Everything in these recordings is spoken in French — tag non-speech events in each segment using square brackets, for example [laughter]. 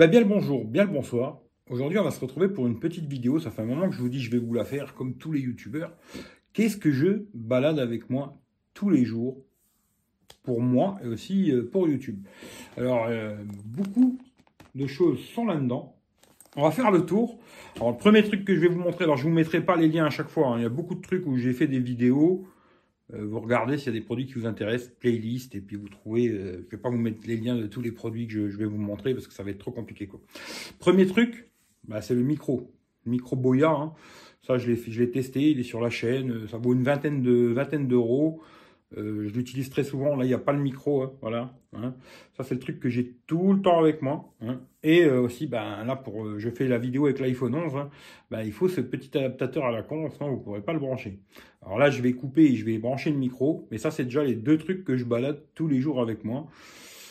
Bah bien le bonjour, bien le bonsoir. Aujourd'hui, on va se retrouver pour une petite vidéo. Ça fait un moment que je vous dis, je vais vous la faire comme tous les youtubeurs. Qu'est-ce que je balade avec moi tous les jours pour moi et aussi euh, pour YouTube? Alors, euh, beaucoup de choses sont là-dedans. On va faire le tour. Alors, le premier truc que je vais vous montrer, alors je vous mettrai pas les liens à chaque fois. hein. Il y a beaucoup de trucs où j'ai fait des vidéos. Euh, vous regardez s'il y a des produits qui vous intéressent, playlist, et puis vous trouvez. Euh, je vais pas vous mettre les liens de tous les produits que je, vais vous montrer parce que ça va être trop compliqué. Premier truc, bah, c'est le micro. Micro Boya. hein. Ça, je l'ai testé. Il est sur la chaîne. euh, Ça vaut une vingtaine de vingtaine d'euros. Euh, je l'utilise très souvent. Là, il n'y a pas le micro. hein, voilà. hein. Ça, c'est le truc que j'ai tout le temps avec moi. hein. Et euh, aussi, ben, là, pour, euh, je fais la vidéo avec l'iPhone 11. hein, ben, il faut ce petit adaptateur à la con, sinon vous ne pourrez pas le brancher. Alors là, je vais couper et je vais brancher le micro. Mais ça, c'est déjà les deux trucs que je balade tous les jours avec moi.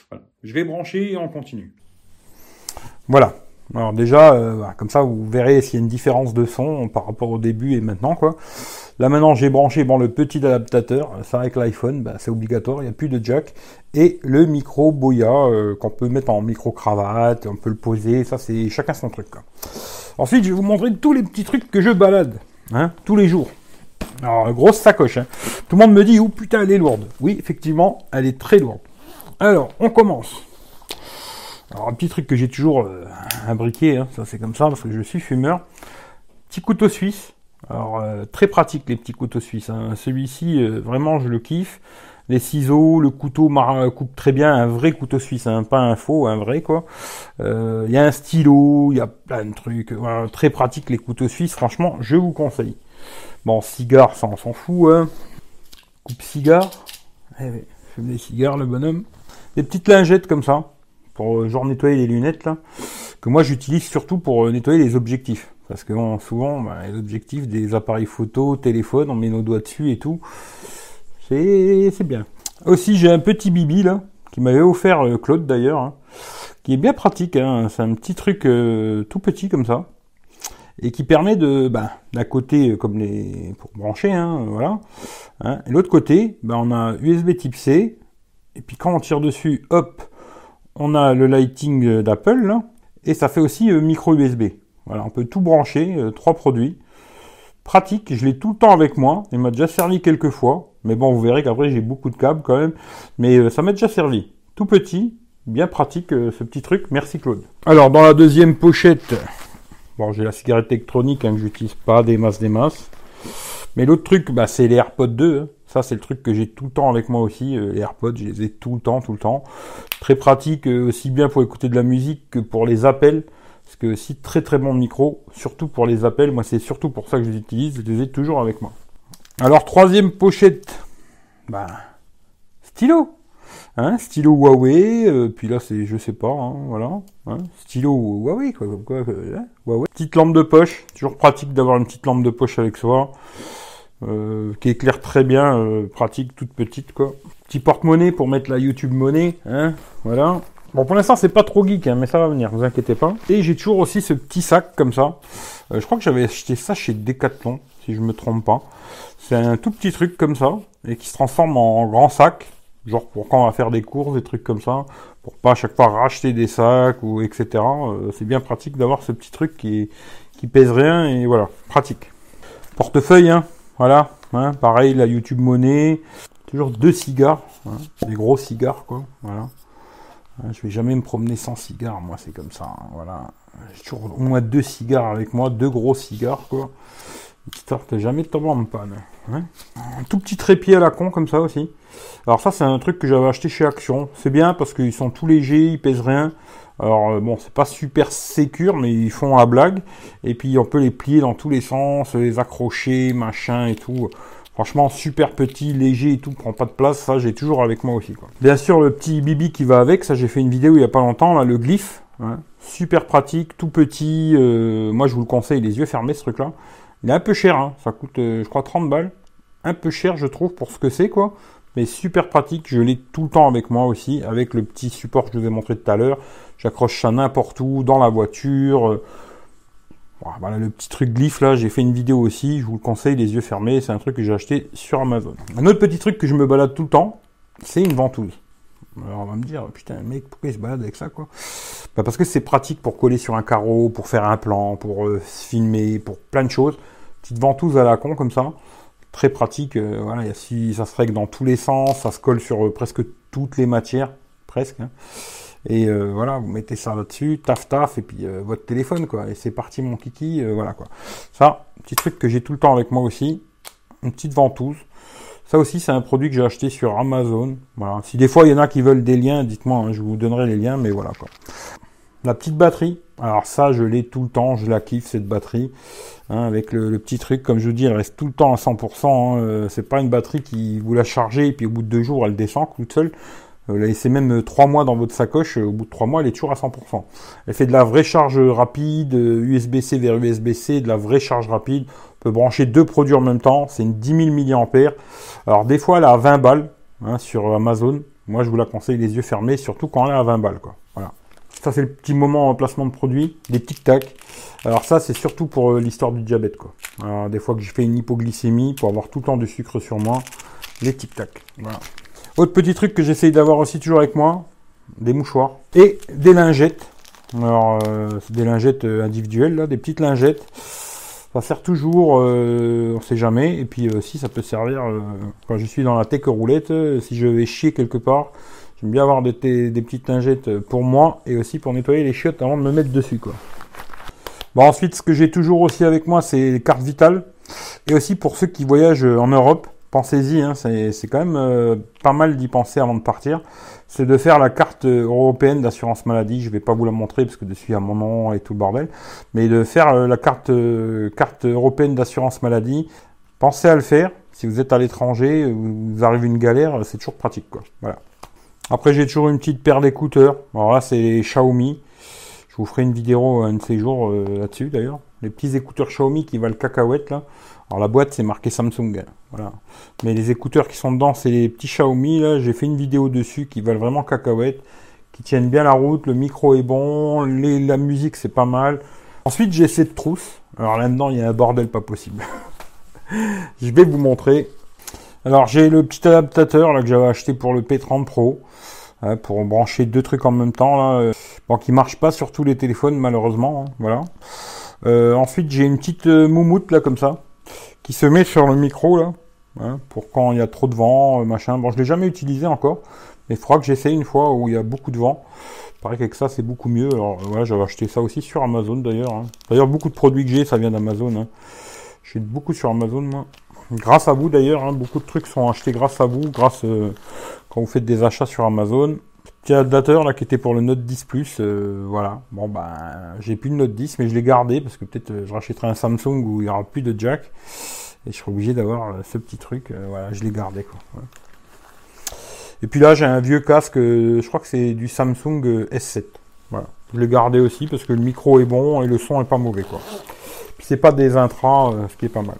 Voilà. Je vais brancher et on continue. Voilà. Alors déjà, euh, comme ça, vous verrez s'il y a une différence de son par rapport au début et maintenant, quoi. Là maintenant, j'ai branché bon le petit adaptateur. Ça avec l'iPhone, bah, c'est obligatoire. Il n'y a plus de jack et le micro Boya euh, qu'on peut mettre en micro cravate. On peut le poser. Ça, c'est chacun son truc. Ensuite, je vais vous montrer tous les petits trucs que je balade, hein, tous les jours. Alors, grosse sacoche. Hein. Tout le monde me dit, oh putain, elle est lourde. Oui, effectivement, elle est très lourde. Alors, on commence. Alors, un petit truc que j'ai toujours euh, imbriqué, hein, ça c'est comme ça, parce que je suis fumeur. Petit couteau suisse. Alors, euh, très pratique les petits couteaux suisses. hein. Celui-ci, euh, vraiment, je le kiffe. Les ciseaux, le couteau mar- coupe très bien, un vrai couteau suisse, hein, pas un faux, un vrai quoi. Euh, Il y a un stylo, il y a plein de trucs. Très pratique les couteaux suisses, franchement, je vous conseille. Bon, cigare, ça on s'en fout. Hein. Coupe cigare. Eh fume des cigares, le bonhomme. Des petites lingettes comme ça, pour euh, genre nettoyer les lunettes que moi j'utilise surtout pour euh, nettoyer les objectifs. Parce que souvent, bah, les objectifs des appareils photo, téléphone, on met nos doigts dessus et tout. C'est bien. Aussi, j'ai un petit bibi là, qui m'avait offert euh, Claude d'ailleurs, hein, qui est bien pratique. Hein. C'est un petit truc euh, tout petit comme ça et qui permet de, ben, d'un côté, euh, comme les, pour brancher, hein, voilà, hein, et l'autre côté, ben, on a USB Type C, et puis quand on tire dessus, hop, on a le lighting d'Apple, et ça fait aussi micro USB. Voilà, on peut tout brancher, euh, trois produits. Pratique, je l'ai tout le temps avec moi, il m'a déjà servi quelques fois, mais bon, vous verrez qu'après j'ai beaucoup de câbles quand même, mais euh, ça m'a déjà servi. Tout petit, bien pratique euh, ce petit truc, merci Claude. Alors, dans la deuxième pochette, Bon, j'ai la cigarette électronique hein, que j'utilise pas des masses, des masses. Mais l'autre truc, bah, c'est les AirPods 2. hein. Ça, c'est le truc que j'ai tout le temps avec moi aussi. les AirPods, je les ai tout le temps, tout le temps. Très pratique, aussi bien pour écouter de la musique que pour les appels. Parce que aussi très très bon micro, surtout pour les appels. Moi, c'est surtout pour ça que je les utilise. Je les ai toujours avec moi. Alors, troisième pochette. Bah, stylo. Hein, stylo Huawei, euh, puis là c'est je sais pas, hein, voilà, hein, stylo Huawei quoi, quoi, euh, Huawei. Petite lampe de poche, toujours pratique d'avoir une petite lampe de poche avec soi, euh, qui éclaire très bien, pratique, toute petite quoi. Petit porte-monnaie pour mettre la YouTube monnaie, hein, voilà. Bon pour l'instant c'est pas trop geek, hein, mais ça va venir, vous inquiétez pas. Et j'ai toujours aussi ce petit sac comme ça. Euh, je crois que j'avais acheté ça chez Decathlon, si je me trompe pas. C'est un tout petit truc comme ça et qui se transforme en grand sac genre pour quand on va faire des courses, des trucs comme ça, pour pas à chaque fois racheter des sacs ou etc. Euh, c'est bien pratique d'avoir ce petit truc qui pèse rien et voilà, pratique. Portefeuille, hein, voilà, hein, pareil la YouTube monnaie, toujours deux cigares, hein, des gros cigares quoi, voilà. Hein, Je vais jamais me promener sans cigare, moi c'est comme ça, hein, voilà. J'ai toujours au moins deux cigares avec moi, deux gros cigares quoi, histoire que jamais de tomber en panne. hein. Un tout petit trépied à la con comme ça aussi. Alors ça c'est un truc que j'avais acheté chez Action. C'est bien parce qu'ils sont tout légers, ils pèsent rien. Alors euh, bon, c'est pas super sécure, mais ils font la blague. Et puis on peut les plier dans tous les sens, les accrocher, machin et tout. Franchement, super petit, léger et tout, prend pas de place. Ça, j'ai toujours avec moi aussi. Bien sûr, le petit bibi qui va avec. Ça, j'ai fait une vidéo il y a pas longtemps. Là, le glyphe, hein. super pratique, tout petit. euh, moi, je vous le conseille, les yeux fermés, ce truc-là. Il est un peu cher. Hein. Ça coûte, euh, je crois, 30 balles. Un peu cher, je trouve, pour ce que c'est, quoi mais super pratique. Je l'ai tout le temps avec moi aussi, avec le petit support que je vous ai montré tout à l'heure. J'accroche ça n'importe où, dans la voiture. euh, Voilà, le petit truc glyphe là, j'ai fait une vidéo aussi, je vous le conseille, les yeux fermés, c'est un truc que j'ai acheté sur Amazon. Un autre petit truc que je me balade tout le temps, c'est une ventouse. Alors on va me dire, putain, mec, pourquoi il se balade avec ça, quoi? Bah, Parce que c'est pratique pour coller sur un carreau, pour faire un plan, pour euh, filmer, pour plein de choses. Petite ventouse à la con, comme ça. Très pratique. Euh, voilà, si, ça se règle dans tous les sens, ça se colle sur euh, presque toutes les matières, presque. Hein. Et voilà, vous mettez ça là-dessus, taf taf, et puis votre téléphone, quoi. Et c'est parti, mon kiki, voilà, quoi. Ça, petit truc que j'ai tout le temps avec moi aussi. Une petite ventouse. Ça aussi, c'est un produit que j'ai acheté sur Amazon. Voilà. Si des fois il y en a qui veulent des liens, dites-moi, hein, je vous donnerai les liens, mais voilà quoi. La petite batterie. Alors ça, je l'ai tout le temps, je la kiffe cette batterie. Hein, avec le, petit truc, comme je vous dis, elle reste tout le temps à 100%. Hein, euh, c'est pas une batterie qui vous la chargez et puis au bout de deux jours, elle descend toute seule. La laissez même trois mois dans votre sacoche, au bout de trois mois, elle est toujours à 100%. Elle fait de la vraie charge rapide, USB-C vers USB-C, de la vraie charge rapide. On peut brancher deux produits en même temps, c'est une 10 000 mAh. Alors des fois elle est à 20 balles hein, sur Amazon. Moi je vous la conseille les yeux fermés, surtout quand elle est à 20 balles. Quoi. Voilà. Ça c'est le petit moment en placement de produit, les tic-tac. Alors ça c'est surtout pour euh, l'histoire du diabète. Quoi. Des fois que je fais une hypoglycémie, pour avoir tout le temps du sucre sur moi, les tic-tac. Voilà. Autre petit truc que j'essaye d'avoir aussi toujours avec moi, des mouchoirs et des lingettes. Alors, euh, c'est des lingettes euh, individuelles, là, des petites lingettes. Ça sert toujours, euh, on sait jamais. Et puis aussi, ça peut servir quand je suis dans la tech roulette, si je vais chier quelque part. J'aime bien avoir des, des, petites lingettes pour moi et aussi pour nettoyer les chiottes avant de me mettre dessus, quoi. Bon, ensuite, ce que j'ai toujours aussi avec moi, c'est les cartes vitales. Et aussi pour ceux qui voyagent en Europe, pensez-y, hein, c'est quand même euh, pas mal d'y penser avant de partir. C'est de faire la carte européenne d'assurance maladie. Je vais pas vous la montrer parce que dessus il y a mon nom et tout le bordel. Mais de faire euh, la carte, euh, carte européenne d'assurance maladie. Pensez à le faire. Si vous êtes à l'étranger, vous arrive une galère, c'est toujours pratique. Après, j'ai toujours une petite paire d'écouteurs. Alors là, c'est Xiaomi. Je vous ferai une vidéo un de ces jours là-dessus d'ailleurs. Les petits écouteurs Xiaomi qui valent cacahuète là. Alors la boîte c'est marqué Samsung, voilà. Mais les écouteurs qui sont dedans c'est les petits Xiaomi là. J'ai fait une vidéo dessus qui valent vraiment cacahuète, qui tiennent bien la route. Le micro est bon, la musique c'est pas mal. Ensuite j'ai cette trousse. Alors là-dedans il y a un bordel pas possible. [laughs] Je vais vous montrer. Alors j'ai le petit adaptateur là que j'avais acheté pour le P30 Pro. Hein, pour brancher deux trucs en même temps là. Bon qui marche pas sur tous les téléphones malheureusement. Hein, voilà. Euh, ensuite j'ai une petite euh, moumoute là comme ça qui se met sur le micro là, hein, pour quand il y a trop de vent, euh, machin. Bon, je l'ai jamais utilisé encore, mais il faudra que j'essaye une fois où il y a beaucoup de vent. Il paraît qu'avec ça c'est beaucoup mieux. Alors voilà, j'avais acheté ça aussi sur Amazon d'ailleurs. Hein. D'ailleurs, beaucoup de produits que j'ai, ça vient d'Amazon. Hein. J'ai beaucoup sur Amazon moi. Grâce à vous d'ailleurs, beaucoup de trucs sont achetés grâce à vous, grâce euh, quand vous faites des achats sur Amazon. Petit adaptateur là qui était pour le Note 10 Plus, euh, voilà. Bon ben j'ai plus de Note 10 mais je l'ai gardé parce que peut-être je rachèterai un Samsung où il y aura plus de jack et je serai obligé d'avoir ce petit truc. voilà, je l'ai gardé quoi. Et puis là j'ai un vieux casque, je crois que c'est du Samsung S7. Voilà, je l'ai gardé aussi parce que le micro est bon et le son est pas mauvais quoi. c'est pas des intras, ce qui est pas mal.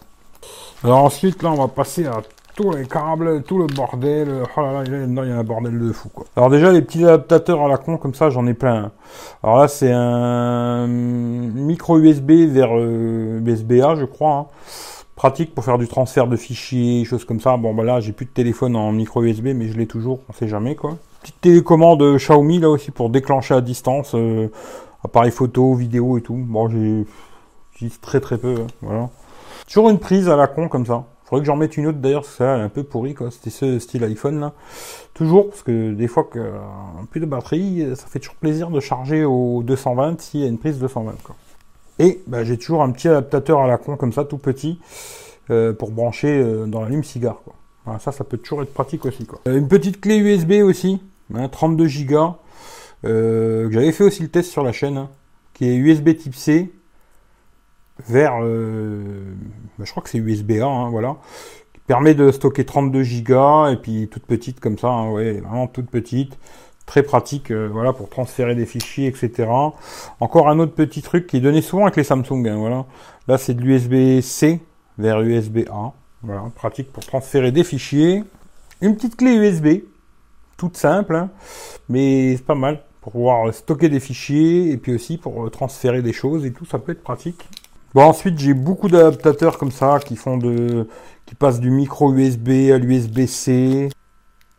Alors ensuite là on va passer à tous les câbles, tout le bordel. Oh là là, il y a un bordel de fou quoi. Alors déjà les petits adaptateurs à la con comme ça, j'en ai plein. Alors là c'est un micro USB vers USB-A je crois. Hein. Pratique pour faire du transfert de fichiers, choses comme ça. Bon bah là j'ai plus de téléphone en micro USB mais je l'ai toujours, on sait jamais quoi. Petite télécommande Xiaomi là aussi pour déclencher à distance, euh, appareil photo, vidéo et tout. Bon j'ai très très peu, hein, voilà. Toujours une prise à la con comme ça. Faudrait que j'en mette une autre d'ailleurs, parce ça, elle est un peu pourrie, quoi. C'était ce style iPhone, là. Toujours, parce que des fois, que, euh, plus de batterie, ça fait toujours plaisir de charger au 220 s'il y a une prise 220, quoi. Et bah, j'ai toujours un petit adaptateur à la con, comme ça, tout petit, euh, pour brancher euh, dans la lime cigare, ça, ça peut toujours être pratique aussi, quoi. une petite clé USB aussi, 32 Go, que j'avais fait aussi le test sur la chaîne, hein, qui est USB type C, vers, euh, bah, je crois que c'est USB-A, hein, voilà, qui permet de stocker 32 Go et puis toute petite comme ça, hein, ouais, vraiment toute petite, très pratique, euh, voilà, pour transférer des fichiers, etc. Encore un autre petit truc qui est donné souvent avec les Samsung, hein, voilà. Là, c'est de l'USB-C vers USB-A, voilà, pratique pour transférer des fichiers. Une petite clé USB, toute simple, mais c'est pas mal pour pouvoir stocker des fichiers et puis aussi pour euh, transférer des choses et tout, ça peut être pratique. Bon, ensuite, j'ai beaucoup d'adaptateurs comme ça qui font de, qui passent du micro USB à l'USB-C.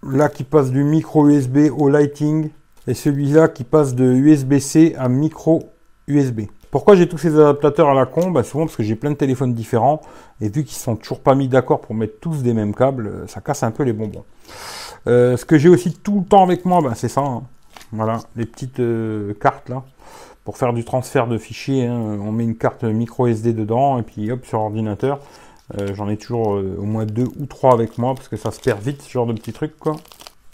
Là qui passe du micro USB au lighting et celui-là qui passe de USB-C à micro USB. Pourquoi j'ai tous ces adaptateurs à la con? Bah Souvent parce que j'ai plein de téléphones différents et vu qu'ils sont toujours pas mis d'accord pour mettre tous des mêmes câbles, euh, ça casse un peu les bonbons. Euh, ce que j'ai aussi tout le temps avec moi, bah, c'est ça. Hein. Voilà, les petites euh, cartes là. Pour faire du transfert de fichiers, hein. on met une carte micro SD dedans et puis hop sur ordinateur. J'en ai toujours au moins deux ou trois avec moi parce que ça se perd vite ce genre de petits trucs quoi.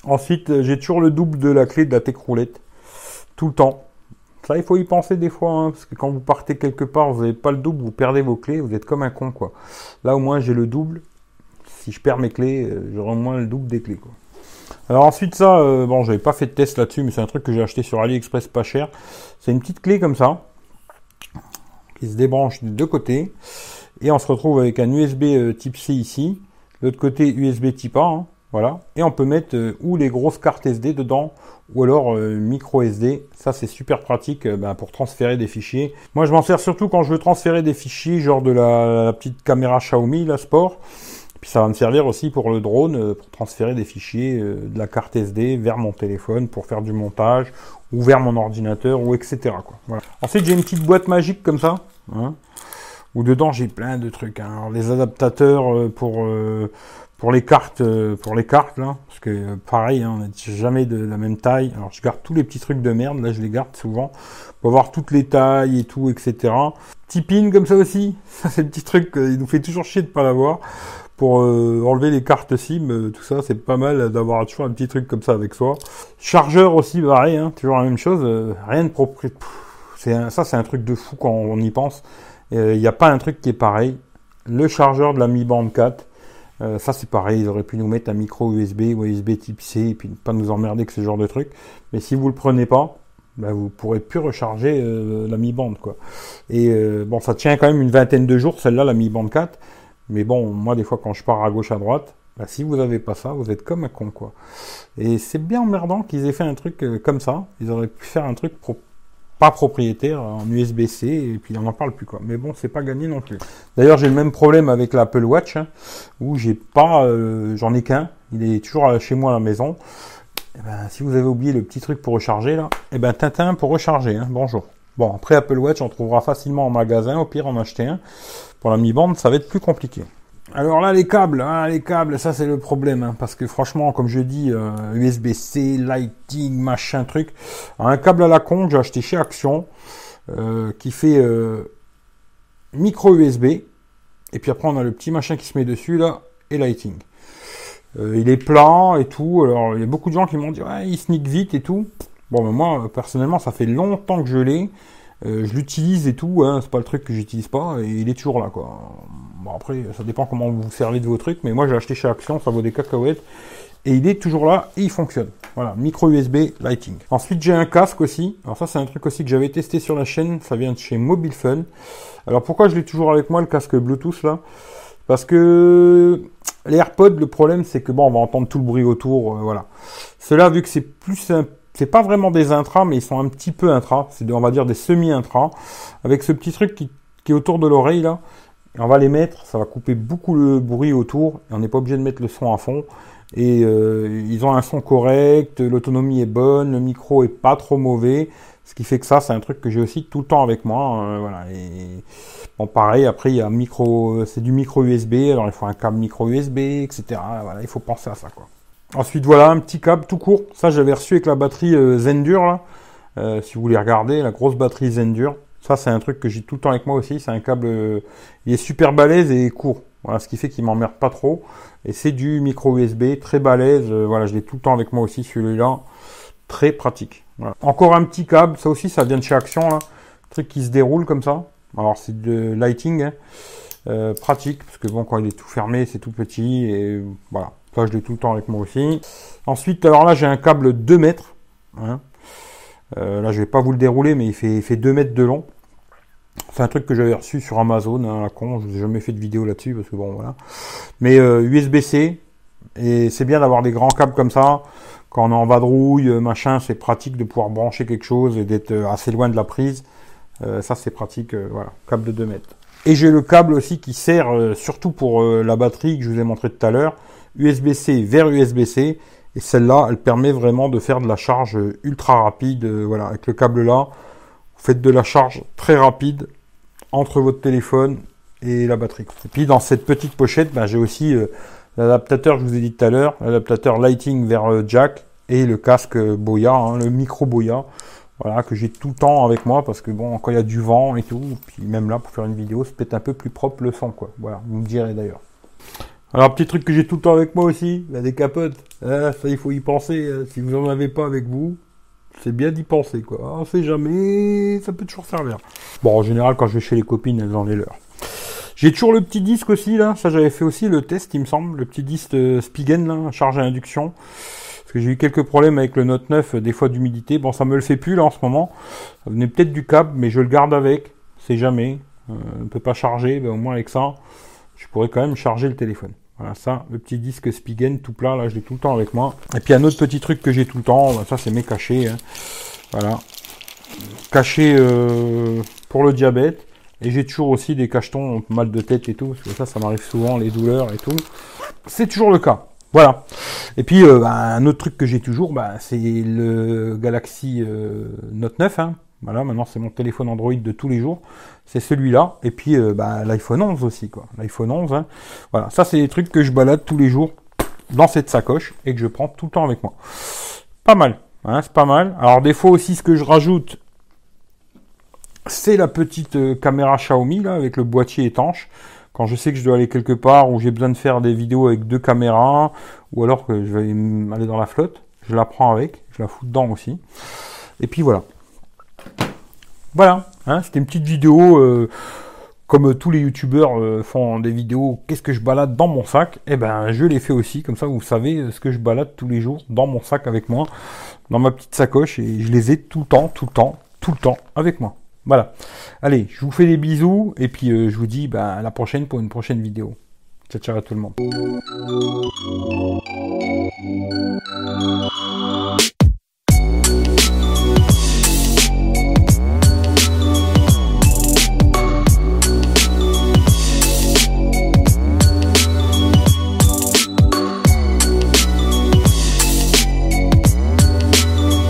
Ensuite, j'ai toujours le double de la clé de la tech roulette. Tout le temps. Ça, il faut y penser des fois, hein, parce que quand vous partez quelque part, vous n'avez pas le double, vous perdez vos clés, vous êtes comme un con, quoi. Là, au moins, j'ai le double. Si je perds mes clés, euh, j'aurai au moins le double des clés, quoi. Alors ensuite, ça, euh, bon, j'avais pas fait de test là-dessus, mais c'est un truc que j'ai acheté sur AliExpress pas cher. C'est une petite clé comme ça, qui se débranche de deux côtés, et on se retrouve avec un USB euh, type C ici, l'autre côté USB type A, hein, voilà. Et on peut mettre ou les grosses cartes SD dedans, ou alors euh, micro SD. Ça c'est super pratique euh, ben, pour transférer des fichiers. Moi je m'en sers surtout quand je veux transférer des fichiers, genre de la, petite caméra Xiaomi, la Sport. Puis ça va me servir aussi pour le drone, euh, pour transférer des fichiers de la carte SD vers mon téléphone pour faire du montage, ou vers mon ordinateur, ou etc. Ensuite j'ai une petite boîte magique comme ça. Hein, où dedans j'ai plein de trucs. Hein. Alors, les adaptateurs pour pour les cartes, euh, pour les cartes là, parce que euh, pareil, hein, on n'est jamais de la même taille. Alors je garde tous les petits trucs de merde, là je les garde souvent pour voir toutes les tailles et tout, etc. Petit pin comme ça aussi, [laughs] c'est le petit truc, il nous fait toujours chier de pas l'avoir. Pour euh, enlever les cartes SIM, tout ça, c'est pas mal d'avoir toujours un petit truc comme ça avec soi. Chargeur aussi, pareil, hein, toujours la même chose, rien de propre. Ça, c'est un truc de fou quand on y pense. Il n'y a pas un truc qui est pareil. Le chargeur de la Mi Band 4, euh, ça c'est pareil, ils auraient pu nous mettre un micro USB ou USB type C et puis pas nous emmerder avec ce genre de truc. Mais si vous le prenez pas, ben, vous pourrez plus recharger euh, la Mi Band quoi. Et euh, bon, ça tient quand même une vingtaine de jours celle-là, la Mi Band 4. Mais bon, moi des fois quand je pars à gauche à droite, ben, si vous n'avez pas ça, vous êtes comme un con. Et c'est bien emmerdant qu'ils aient fait un truc comme ça. Ils auraient pu faire un truc pour pas propriétaire en USB-C et puis on n'en parle plus quoi. Mais bon, c'est pas gagné non plus. D'ailleurs, j'ai le même problème avec l'Apple Watch hein, où j'ai pas, euh, j'en ai qu'un. Il est toujours chez moi à la maison. Eh ben, si vous avez oublié le petit truc pour recharger là, eh ben Tintin pour recharger. Hein, bonjour. Bon, après Apple Watch, on trouvera facilement en magasin. Au pire, en acheter un. Pour la Mi Band, ça va être plus compliqué. Alors là, les câbles, hein, les câbles, ça c'est le problème, hein, parce que franchement, comme je dis, USB-C, euh, Lighting, machin truc, un câble à la con j'ai acheté chez Action, euh, qui fait euh, micro USB, et puis après on a le petit machin qui se met dessus là, et Lighting. il est plat et tout, alors il y a beaucoup de gens qui m'ont dit, ouais, il sneak vite et tout. Bon, mais moi, personnellement, ça fait longtemps que je l'ai. je l'utilise et tout, hein, c'est pas le truc que j'utilise pas, et il est toujours là, quoi. Bon, après, ça dépend comment vous servez de vos trucs, mais moi j'ai acheté chez Action, ça vaut des cacahuètes. Et il est toujours là et il fonctionne. Voilà, micro USB Lighting. Ensuite, j'ai un casque aussi. Alors ça, c'est un truc aussi que j'avais testé sur la chaîne. Ça vient de chez Mobile Fun. Alors pourquoi je l'ai toujours avec moi, le casque Bluetooth là? Parce que les AirPods, le problème, c'est que bon, on va entendre tout le bruit autour. Euh, voilà. Cela, vu que c'est plus c'est pas vraiment des intras, mais ils sont un petit peu intras. C'est on va dire des semi-intras. Avec ce petit truc qui est autour de l'oreille là on va les mettre, ça va couper beaucoup le bruit autour, et on n'est pas obligé de mettre le son à fond. Et euh, ils ont un son correct, l'autonomie est bonne, le micro est pas trop mauvais, ce qui fait que ça, c'est un truc que j'ai aussi tout le temps avec moi. Euh, voilà. Bon, pareil, après il y micro, c'est du micro USB, alors il faut un câble micro USB, etc. Voilà, il faut penser à ça, quoi. Ensuite, voilà un petit câble tout court. Ça, j'avais reçu avec la batterie euh, Zendur là. si vous voulez regarder, la grosse batterie Zendur. Ça, c'est un truc que j'ai tout le temps avec moi aussi. C'est un câble, euh, il est super balèze et court. Voilà, ce qui fait qu'il m'emmerde pas trop. Et c'est du micro USB très balèze. Euh, voilà, je l'ai tout le temps avec moi aussi, celui-là. Très pratique. Encore un petit câble. Ça aussi, ça vient de chez Action, là. truc qui se déroule comme ça. Alors, c'est de lighting. Hein. Euh, pratique, parce que bon, quand il est tout fermé, c'est tout petit. Et voilà. Ça, je l'ai tout le temps avec moi aussi. Ensuite, alors là, j'ai un câble 2 mètres. Hein. là, je vais pas vous le dérouler, mais il fait, il fait 2 mètres de long. C'est un truc que j'avais reçu sur Amazon, hein, la con, je n'ai jamais fait de vidéo là-dessus parce que bon voilà. Mais euh, USB-C, et c'est bien d'avoir des grands câbles comme ça. Quand on est en vadrouille, euh, machin, c'est pratique de pouvoir brancher quelque chose et d'être euh, assez loin de la prise. ça c'est pratique, voilà, câble de 2 mètres. Et j'ai le câble aussi qui sert surtout pour la batterie que je vous ai montré tout à l'heure, USB-C vers USB-C, Et celle-là, elle permet vraiment de faire de la charge ultra rapide. Euh, voilà, avec le câble là, vous faites de la charge très rapide entre votre téléphone et la batterie. Et puis dans cette petite pochette, ben, j'ai aussi euh, l'adaptateur je vous ai dit tout à l'heure, l'adaptateur Lighting vers euh, jack et le casque Boya, hein, le micro Boya. Voilà, que j'ai tout le temps avec moi parce que bon, quand il y a du vent et tout, puis même là pour faire une vidéo, c'est peut-être un peu plus propre le son quoi. Voilà, vous me direz d'ailleurs. Alors, petit truc que j'ai tout le temps avec moi aussi, la décapote. Ah, ça, il faut y penser. Hein. Si vous n'en avez pas avec vous, c'est bien d'y penser, quoi. On sait jamais, ça peut toujours servir. Bon, en général, quand je vais chez les copines, elles ont les leurs. J'ai toujours le petit disque aussi, là. Ça, j'avais fait aussi le test, il me semble. Le petit disque euh, Spigen, là, charge à induction. Parce que j'ai eu quelques problèmes avec le Note 9, euh, des fois d'humidité. Bon, ça me le fait plus, là, en ce moment. Ça venait peut-être du câble, mais je le garde avec. C'est jamais. Euh, on ne peut pas charger, ben, au moins avec ça, je pourrais quand même charger le téléphone. Voilà, ça, le petit disque Spigen tout plat, là, je l'ai tout le temps avec moi. Et puis un autre petit truc que j'ai tout le temps, ben, ça c'est mes cachets. Hein. Voilà. Cachets euh, pour le diabète. Et j'ai toujours aussi des cachetons, mal de tête et tout. Parce que ça, ça m'arrive souvent, les douleurs et tout. C'est toujours le cas. Voilà. Et puis, euh, ben, un autre truc que j'ai toujours, ben, c'est le Galaxy euh, Note 9. Hein. Voilà, maintenant c'est mon téléphone Android de tous les jours. C'est celui-là. Et puis euh, bah, l'iPhone 11 aussi, quoi. L'iPhone 11. Hein. Voilà, ça c'est des trucs que je balade tous les jours dans cette sacoche et que je prends tout le temps avec moi. Pas mal, hein, c'est pas mal. Alors des fois aussi, ce que je rajoute, c'est la petite euh, caméra Xiaomi là avec le boîtier étanche. Quand je sais que je dois aller quelque part où j'ai besoin de faire des vidéos avec deux caméras, ou alors que je vais aller dans la flotte, je la prends avec, je la fous dedans aussi. Et puis voilà. Voilà, hein, c'était une petite vidéo euh, comme tous les youtubeurs euh, font des vidéos, qu'est-ce que je balade dans mon sac? Eh ben, je l'ai fait aussi, comme ça vous savez ce que je balade tous les jours dans mon sac avec moi, dans ma petite sacoche, et je les ai tout le temps, tout le temps, tout le temps avec moi. Voilà. Allez, je vous fais des bisous, et puis euh, je vous dis ben, à la prochaine pour une prochaine vidéo. Ciao, ciao à tout le monde.